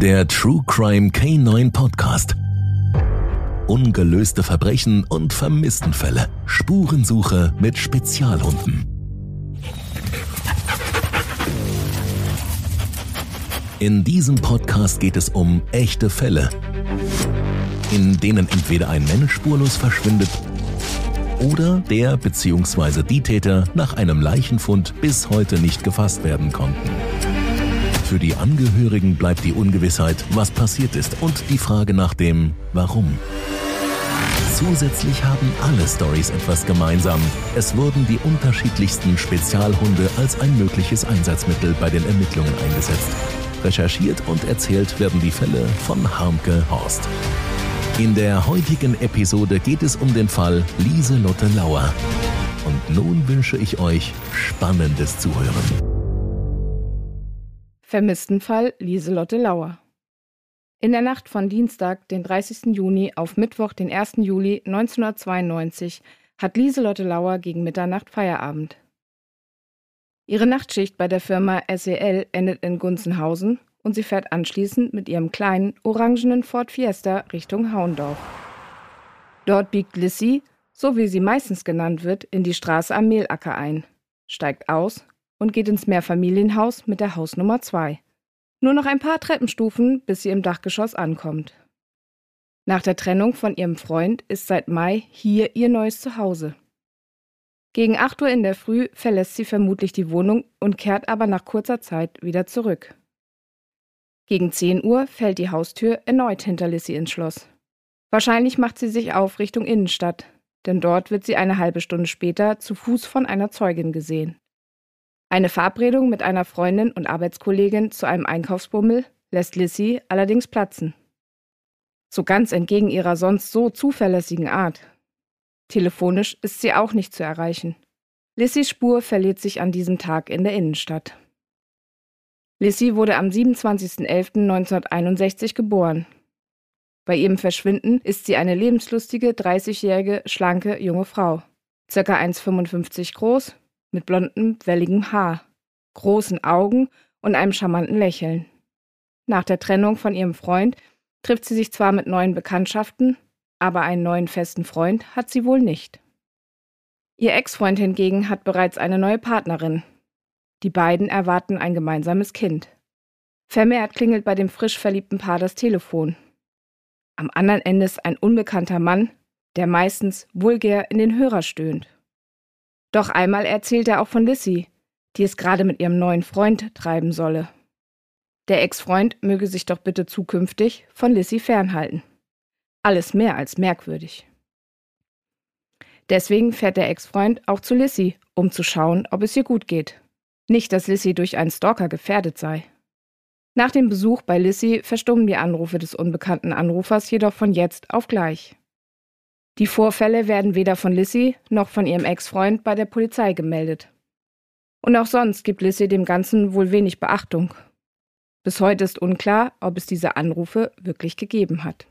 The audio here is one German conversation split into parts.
Der True Crime K9 Podcast. Ungelöste Verbrechen und Vermisstenfälle. Spurensuche mit Spezialhunden. In diesem Podcast geht es um echte Fälle, in denen entweder ein Mensch spurlos verschwindet oder der bzw. die Täter nach einem Leichenfund bis heute nicht gefasst werden konnten. Für die Angehörigen bleibt die Ungewissheit, was passiert ist und die Frage nach dem Warum. Zusätzlich haben alle Stories etwas gemeinsam. Es wurden die unterschiedlichsten Spezialhunde als ein mögliches Einsatzmittel bei den Ermittlungen eingesetzt. Recherchiert und erzählt werden die Fälle von Harmke Horst. In der heutigen Episode geht es um den Fall Lieselotte Lauer. Und nun wünsche ich euch spannendes Zuhören. Vermisstenfall Lieselotte Lauer. In der Nacht von Dienstag, den 30. Juni auf Mittwoch, den 1. Juli 1992 hat Lieselotte Lauer gegen Mitternacht Feierabend. Ihre Nachtschicht bei der Firma SEL endet in Gunzenhausen und sie fährt anschließend mit ihrem kleinen, orangenen Ford Fiesta Richtung Hauendorf. Dort biegt Lissy, so wie sie meistens genannt wird, in die Straße am Mehlacker ein, steigt aus und geht ins Mehrfamilienhaus mit der Hausnummer 2. Nur noch ein paar Treppenstufen, bis sie im Dachgeschoss ankommt. Nach der Trennung von ihrem Freund ist seit Mai hier ihr neues Zuhause. Gegen 8 Uhr in der Früh verlässt sie vermutlich die Wohnung und kehrt aber nach kurzer Zeit wieder zurück. Gegen 10 Uhr fällt die Haustür erneut hinter Lissy ins Schloss. Wahrscheinlich macht sie sich auf Richtung Innenstadt, denn dort wird sie eine halbe Stunde später zu Fuß von einer Zeugin gesehen. Eine Verabredung mit einer Freundin und Arbeitskollegin zu einem Einkaufsbummel lässt Lissy allerdings platzen. So ganz entgegen ihrer sonst so zuverlässigen Art. Telefonisch ist sie auch nicht zu erreichen. Lissys Spur verliert sich an diesem Tag in der Innenstadt. Lissy wurde am 27.11.1961 geboren. Bei ihrem Verschwinden ist sie eine lebenslustige, 30-jährige, schlanke junge Frau, circa 1,55 groß, mit blondem, welligem Haar, großen Augen und einem charmanten Lächeln. Nach der Trennung von ihrem Freund trifft sie sich zwar mit neuen Bekanntschaften, aber einen neuen festen Freund hat sie wohl nicht. Ihr Ex-Freund hingegen hat bereits eine neue Partnerin. Die beiden erwarten ein gemeinsames Kind. Vermehrt klingelt bei dem frisch verliebten Paar das Telefon. Am anderen Ende ist ein unbekannter Mann, der meistens vulgär in den Hörer stöhnt. Doch einmal erzählt er auch von Lissy, die es gerade mit ihrem neuen Freund treiben solle. Der Ex-Freund möge sich doch bitte zukünftig von Lissy fernhalten. Alles mehr als merkwürdig. Deswegen fährt der Ex-Freund auch zu Lissy, um zu schauen, ob es ihr gut geht. Nicht, dass Lissy durch einen Stalker gefährdet sei. Nach dem Besuch bei Lissy verstummen die Anrufe des unbekannten Anrufers jedoch von jetzt auf gleich. Die Vorfälle werden weder von Lissy noch von ihrem Ex-Freund bei der Polizei gemeldet. Und auch sonst gibt Lissy dem Ganzen wohl wenig Beachtung. Bis heute ist unklar, ob es diese Anrufe wirklich gegeben hat.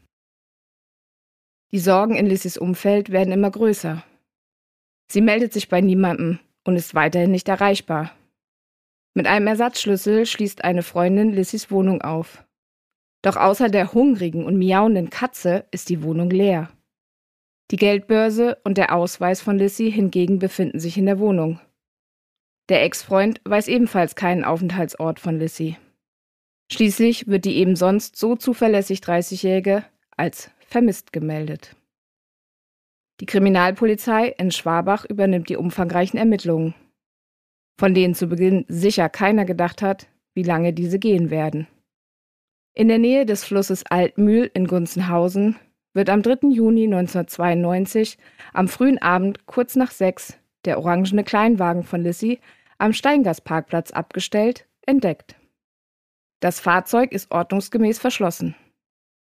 Die Sorgen in Lissys Umfeld werden immer größer. Sie meldet sich bei niemandem und ist weiterhin nicht erreichbar. Mit einem Ersatzschlüssel schließt eine Freundin Lissys Wohnung auf. Doch außer der hungrigen und miauenden Katze ist die Wohnung leer. Die Geldbörse und der Ausweis von Lissy hingegen befinden sich in der Wohnung. Der Ex-Freund weiß ebenfalls keinen Aufenthaltsort von Lissy. Schließlich wird die eben sonst so zuverlässig 30-Jährige als vermisst gemeldet. Die Kriminalpolizei in Schwabach übernimmt die umfangreichen Ermittlungen, von denen zu Beginn sicher keiner gedacht hat, wie lange diese gehen werden. In der Nähe des Flusses Altmühl in Gunzenhausen wird am 3. Juni 1992 am frühen Abend kurz nach sechs der orangene Kleinwagen von Lissy am Steingasparkplatz abgestellt, entdeckt. Das Fahrzeug ist ordnungsgemäß verschlossen.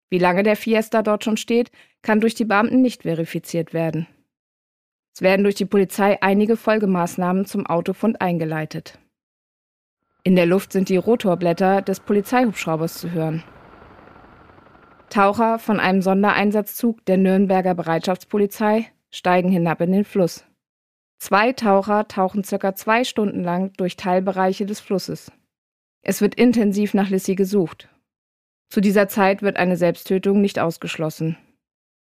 Wie lange der Fiesta dort schon steht, kann durch die Beamten nicht verifiziert werden. Es werden durch die Polizei einige Folgemaßnahmen zum Autofund eingeleitet. In der Luft sind die Rotorblätter des Polizeihubschraubers zu hören. Taucher von einem Sondereinsatzzug der Nürnberger Bereitschaftspolizei steigen hinab in den Fluss. Zwei Taucher tauchen circa zwei Stunden lang durch Teilbereiche des Flusses. Es wird intensiv nach Lissy gesucht. Zu dieser Zeit wird eine Selbsttötung nicht ausgeschlossen.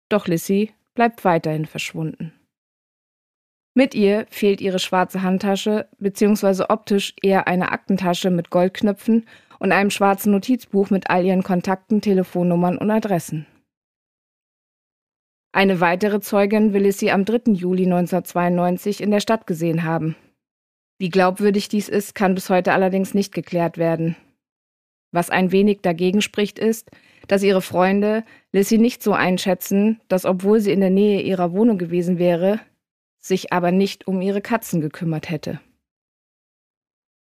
Doch Lissy bleibt weiterhin verschwunden. Mit ihr fehlt ihre schwarze Handtasche, beziehungsweise optisch eher eine Aktentasche mit Goldknöpfen und einem schwarzen Notizbuch mit all ihren Kontakten, Telefonnummern und Adressen. Eine weitere Zeugin will es sie am 3. Juli 1992 in der Stadt gesehen haben. Wie glaubwürdig dies ist, kann bis heute allerdings nicht geklärt werden. Was ein wenig dagegen spricht, ist, dass ihre Freunde Lissy nicht so einschätzen, dass obwohl sie in der Nähe ihrer Wohnung gewesen wäre, sich aber nicht um ihre Katzen gekümmert hätte.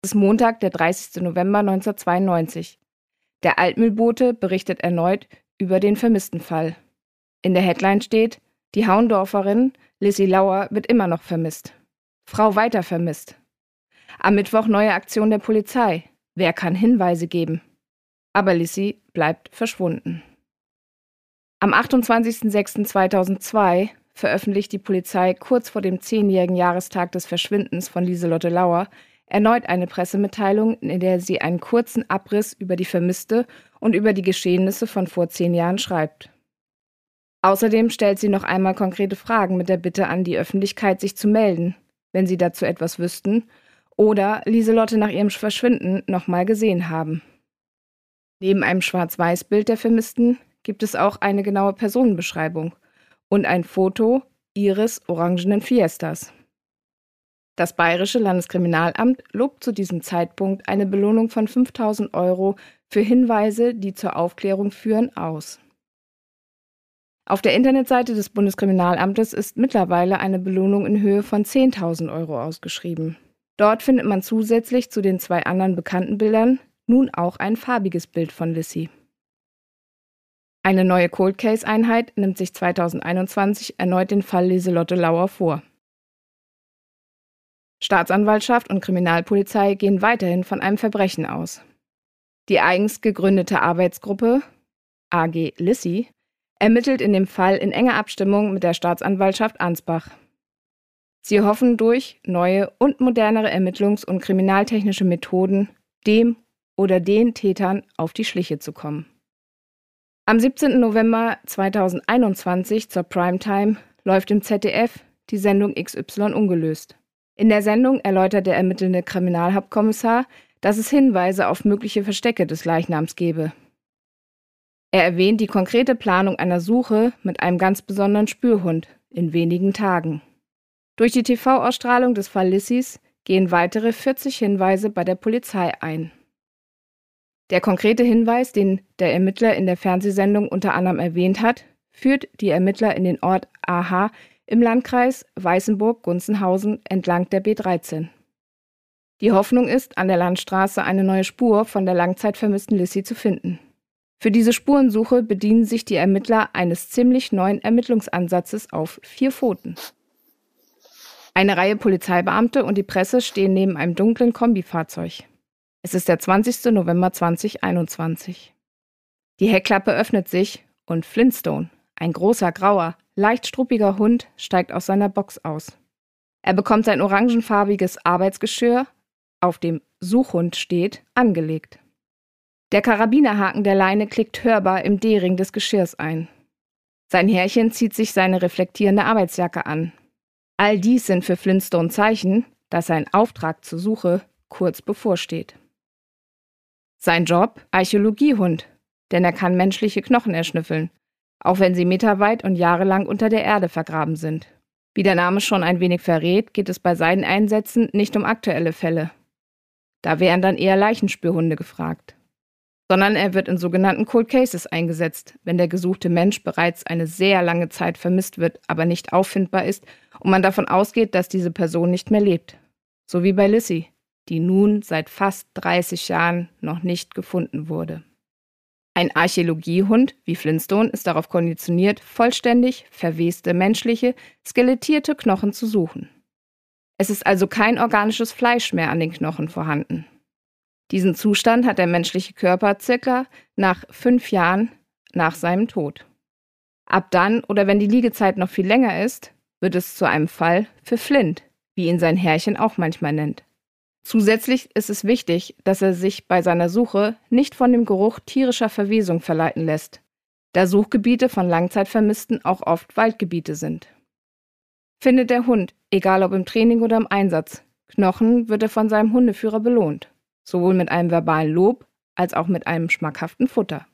Es ist Montag, der 30. November 1992. Der Altmühlbote berichtet erneut über den vermissten Fall. In der Headline steht, die Haundorferin Lissy Lauer wird immer noch vermisst. Frau weiter vermisst. Am Mittwoch neue Aktion der Polizei. Wer kann Hinweise geben? Aber Lissy bleibt verschwunden. Am 28.06.2002 veröffentlicht die Polizei kurz vor dem zehnjährigen Jahrestag des Verschwindens von Lieselotte Lauer erneut eine Pressemitteilung, in der sie einen kurzen Abriss über die Vermisste und über die Geschehnisse von vor zehn Jahren schreibt. Außerdem stellt sie noch einmal konkrete Fragen mit der Bitte an die Öffentlichkeit, sich zu melden, wenn sie dazu etwas wüssten oder Lieselotte nach ihrem Verschwinden nochmal gesehen haben. Neben einem Schwarz-Weiß-Bild der Vermissten gibt es auch eine genaue Personenbeschreibung und ein Foto ihres orangenen Fiestas. Das Bayerische Landeskriminalamt lobt zu diesem Zeitpunkt eine Belohnung von 5000 Euro für Hinweise, die zur Aufklärung führen, aus. Auf der Internetseite des Bundeskriminalamtes ist mittlerweile eine Belohnung in Höhe von 10.000 Euro ausgeschrieben. Dort findet man zusätzlich zu den zwei anderen bekannten Bildern nun auch ein farbiges Bild von Lissy. Eine neue Cold Case Einheit nimmt sich 2021 erneut den Fall Lieselotte Lauer vor. Staatsanwaltschaft und Kriminalpolizei gehen weiterhin von einem Verbrechen aus. Die eigens gegründete Arbeitsgruppe AG Lissy ermittelt in dem Fall in enger Abstimmung mit der Staatsanwaltschaft Ansbach. Sie hoffen durch neue und modernere Ermittlungs- und kriminaltechnische Methoden dem oder den Tätern auf die Schliche zu kommen. Am 17. November 2021 zur Primetime läuft im ZDF die Sendung XY ungelöst. In der Sendung erläutert der ermittelnde Kriminalhauptkommissar, dass es Hinweise auf mögliche Verstecke des Leichnams gebe. Er erwähnt die konkrete Planung einer Suche mit einem ganz besonderen Spürhund in wenigen Tagen. Durch die TV-Ausstrahlung des Fall Lissys gehen weitere 40 Hinweise bei der Polizei ein. Der konkrete Hinweis, den der Ermittler in der Fernsehsendung unter anderem erwähnt hat, führt die Ermittler in den Ort Aha im Landkreis Weißenburg-Gunzenhausen entlang der B13. Die Hoffnung ist, an der Landstraße eine neue Spur von der langzeit vermissten Lissy zu finden. Für diese Spurensuche bedienen sich die Ermittler eines ziemlich neuen Ermittlungsansatzes auf vier Pfoten. Eine Reihe Polizeibeamte und die Presse stehen neben einem dunklen Kombifahrzeug. Es ist der 20. November 2021. Die Heckklappe öffnet sich und Flintstone, ein großer, grauer, leicht struppiger Hund, steigt aus seiner Box aus. Er bekommt sein orangenfarbiges Arbeitsgeschirr, auf dem Suchhund steht, angelegt. Der Karabinerhaken der Leine klickt hörbar im D-Ring des Geschirrs ein. Sein Herrchen zieht sich seine reflektierende Arbeitsjacke an. All dies sind für Flintstone Zeichen, dass sein Auftrag zur Suche kurz bevorsteht. Sein Job? Archäologiehund, denn er kann menschliche Knochen erschnüffeln, auch wenn sie meterweit und jahrelang unter der Erde vergraben sind. Wie der Name schon ein wenig verrät, geht es bei seinen Einsätzen nicht um aktuelle Fälle. Da wären dann eher Leichenspürhunde gefragt. Sondern er wird in sogenannten Cold Cases eingesetzt, wenn der gesuchte Mensch bereits eine sehr lange Zeit vermisst wird, aber nicht auffindbar ist und man davon ausgeht, dass diese Person nicht mehr lebt. So wie bei Lissy, die nun seit fast 30 Jahren noch nicht gefunden wurde. Ein Archäologiehund wie Flintstone ist darauf konditioniert, vollständig verweste menschliche, skelettierte Knochen zu suchen. Es ist also kein organisches Fleisch mehr an den Knochen vorhanden. Diesen Zustand hat der menschliche Körper circa nach fünf Jahren nach seinem Tod. Ab dann oder wenn die Liegezeit noch viel länger ist, wird es zu einem Fall für Flint, wie ihn sein Herrchen auch manchmal nennt. Zusätzlich ist es wichtig, dass er sich bei seiner Suche nicht von dem Geruch tierischer Verwesung verleiten lässt, da Suchgebiete von Langzeitvermissten auch oft Waldgebiete sind. Findet der Hund, egal ob im Training oder im Einsatz, Knochen, wird er von seinem Hundeführer belohnt, sowohl mit einem verbalen Lob als auch mit einem schmackhaften Futter.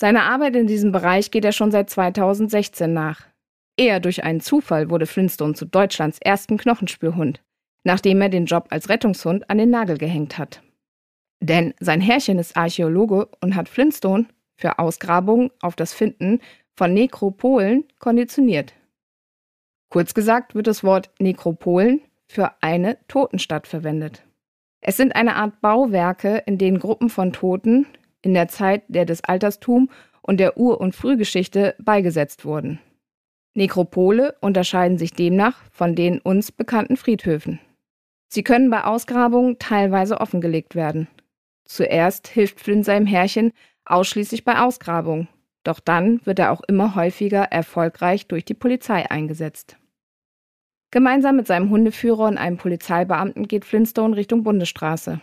Seiner Arbeit in diesem Bereich geht er schon seit 2016 nach. Eher durch einen Zufall wurde Flintstone zu Deutschlands ersten Knochenspürhund, nachdem er den Job als Rettungshund an den Nagel gehängt hat. Denn sein Herrchen ist Archäologe und hat Flintstone für Ausgrabungen auf das Finden von Nekropolen konditioniert. Kurz gesagt wird das Wort Nekropolen für eine Totenstadt verwendet. Es sind eine Art Bauwerke, in denen Gruppen von Toten in der Zeit der des Altertum und der Ur- und Frühgeschichte beigesetzt wurden. Nekropole unterscheiden sich demnach von den uns bekannten Friedhöfen. Sie können bei Ausgrabungen teilweise offengelegt werden. Zuerst hilft Flynn seinem Herrchen ausschließlich bei Ausgrabungen, doch dann wird er auch immer häufiger erfolgreich durch die Polizei eingesetzt. Gemeinsam mit seinem Hundeführer und einem Polizeibeamten geht Flintstone Richtung Bundesstraße.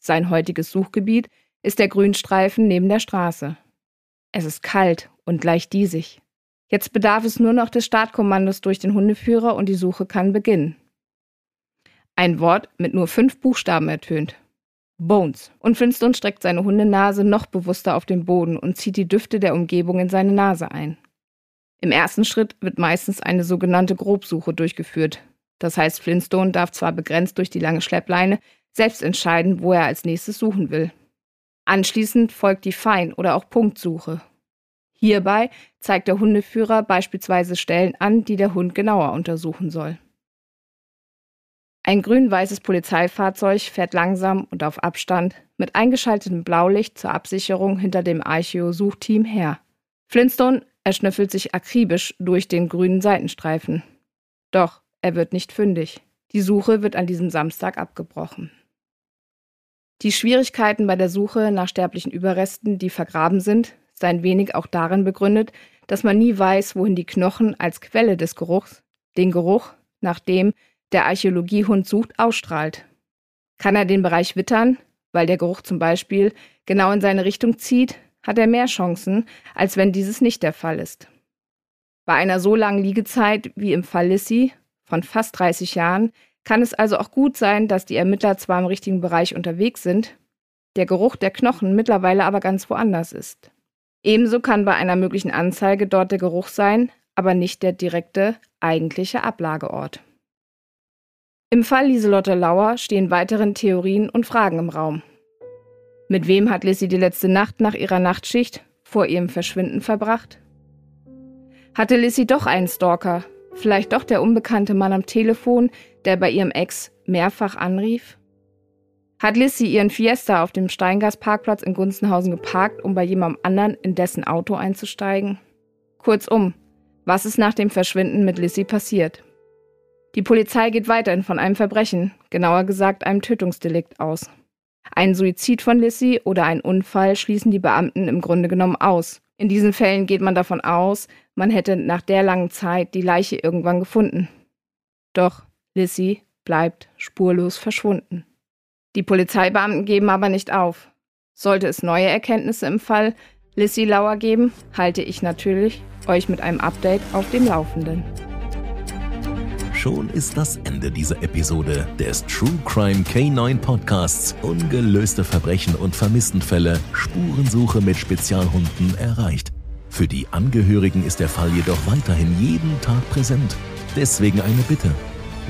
Sein heutiges Suchgebiet ist der Grünstreifen neben der Straße. Es ist kalt und leicht diesig. Jetzt bedarf es nur noch des Startkommandos durch den Hundeführer und die Suche kann beginnen. Ein Wort mit nur fünf Buchstaben ertönt. Bones. Und Flintstone streckt seine Hundenase noch bewusster auf den Boden und zieht die Düfte der Umgebung in seine Nase ein. Im ersten Schritt wird meistens eine sogenannte Grobsuche durchgeführt. Das heißt, Flintstone darf zwar begrenzt durch die lange Schleppleine selbst entscheiden, wo er als nächstes suchen will. Anschließend folgt die Fein- oder auch Punktsuche. Hierbei zeigt der Hundeführer beispielsweise Stellen an, die der Hund genauer untersuchen soll. Ein grün-weißes Polizeifahrzeug fährt langsam und auf Abstand mit eingeschaltetem Blaulicht zur Absicherung hinter dem Archeo-Suchteam her. Flintstone erschnüffelt sich akribisch durch den grünen Seitenstreifen. Doch er wird nicht fündig. Die Suche wird an diesem Samstag abgebrochen. Die Schwierigkeiten bei der Suche nach sterblichen Überresten, die vergraben sind, ist ein wenig auch darin begründet, dass man nie weiß, wohin die Knochen als Quelle des Geruchs, den Geruch, nach dem der Archäologiehund sucht, ausstrahlt. Kann er den Bereich wittern, weil der Geruch zum Beispiel genau in seine Richtung zieht, hat er mehr Chancen, als wenn dieses nicht der Fall ist. Bei einer so langen Liegezeit wie im Fall Lissy von fast 30 Jahren kann es also auch gut sein, dass die Ermittler zwar im richtigen Bereich unterwegs sind, der Geruch der Knochen mittlerweile aber ganz woanders ist. Ebenso kann bei einer möglichen Anzeige dort der Geruch sein, aber nicht der direkte eigentliche Ablageort. Im Fall Lieselotte Lauer stehen weiteren Theorien und Fragen im Raum. Mit wem hat Lissy die letzte Nacht nach ihrer Nachtschicht vor ihrem Verschwinden verbracht? Hatte Lissy doch einen Stalker? Vielleicht doch der unbekannte Mann am Telefon, der bei ihrem Ex mehrfach anrief? Hat Lissy ihren Fiesta auf dem Steingasparkplatz in Gunzenhausen geparkt, um bei jemandem anderen in dessen Auto einzusteigen? Kurzum, was ist nach dem Verschwinden mit Lissy passiert? Die Polizei geht weiterhin von einem Verbrechen, genauer gesagt einem Tötungsdelikt aus. Ein Suizid von Lissy oder ein Unfall schließen die Beamten im Grunde genommen aus. In diesen Fällen geht man davon aus, man hätte nach der langen Zeit die Leiche irgendwann gefunden. Doch Lissy bleibt spurlos verschwunden. Die Polizeibeamten geben aber nicht auf. Sollte es neue Erkenntnisse im Fall Lissy Lauer geben, halte ich natürlich euch mit einem Update auf dem Laufenden. Schon ist das Ende dieser Episode des True Crime K9 Podcasts Ungelöste Verbrechen und Vermisstenfälle Spurensuche mit Spezialhunden erreicht. Für die Angehörigen ist der Fall jedoch weiterhin jeden Tag präsent. Deswegen eine Bitte.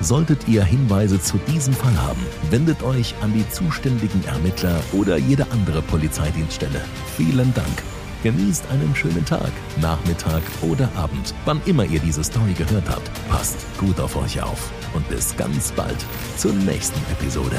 Solltet ihr Hinweise zu diesem Fall haben, wendet euch an die zuständigen Ermittler oder jede andere Polizeidienststelle. Vielen Dank. Genießt einen schönen Tag, Nachmittag oder Abend, wann immer ihr diese Story gehört habt. Passt gut auf euch auf und bis ganz bald zur nächsten Episode.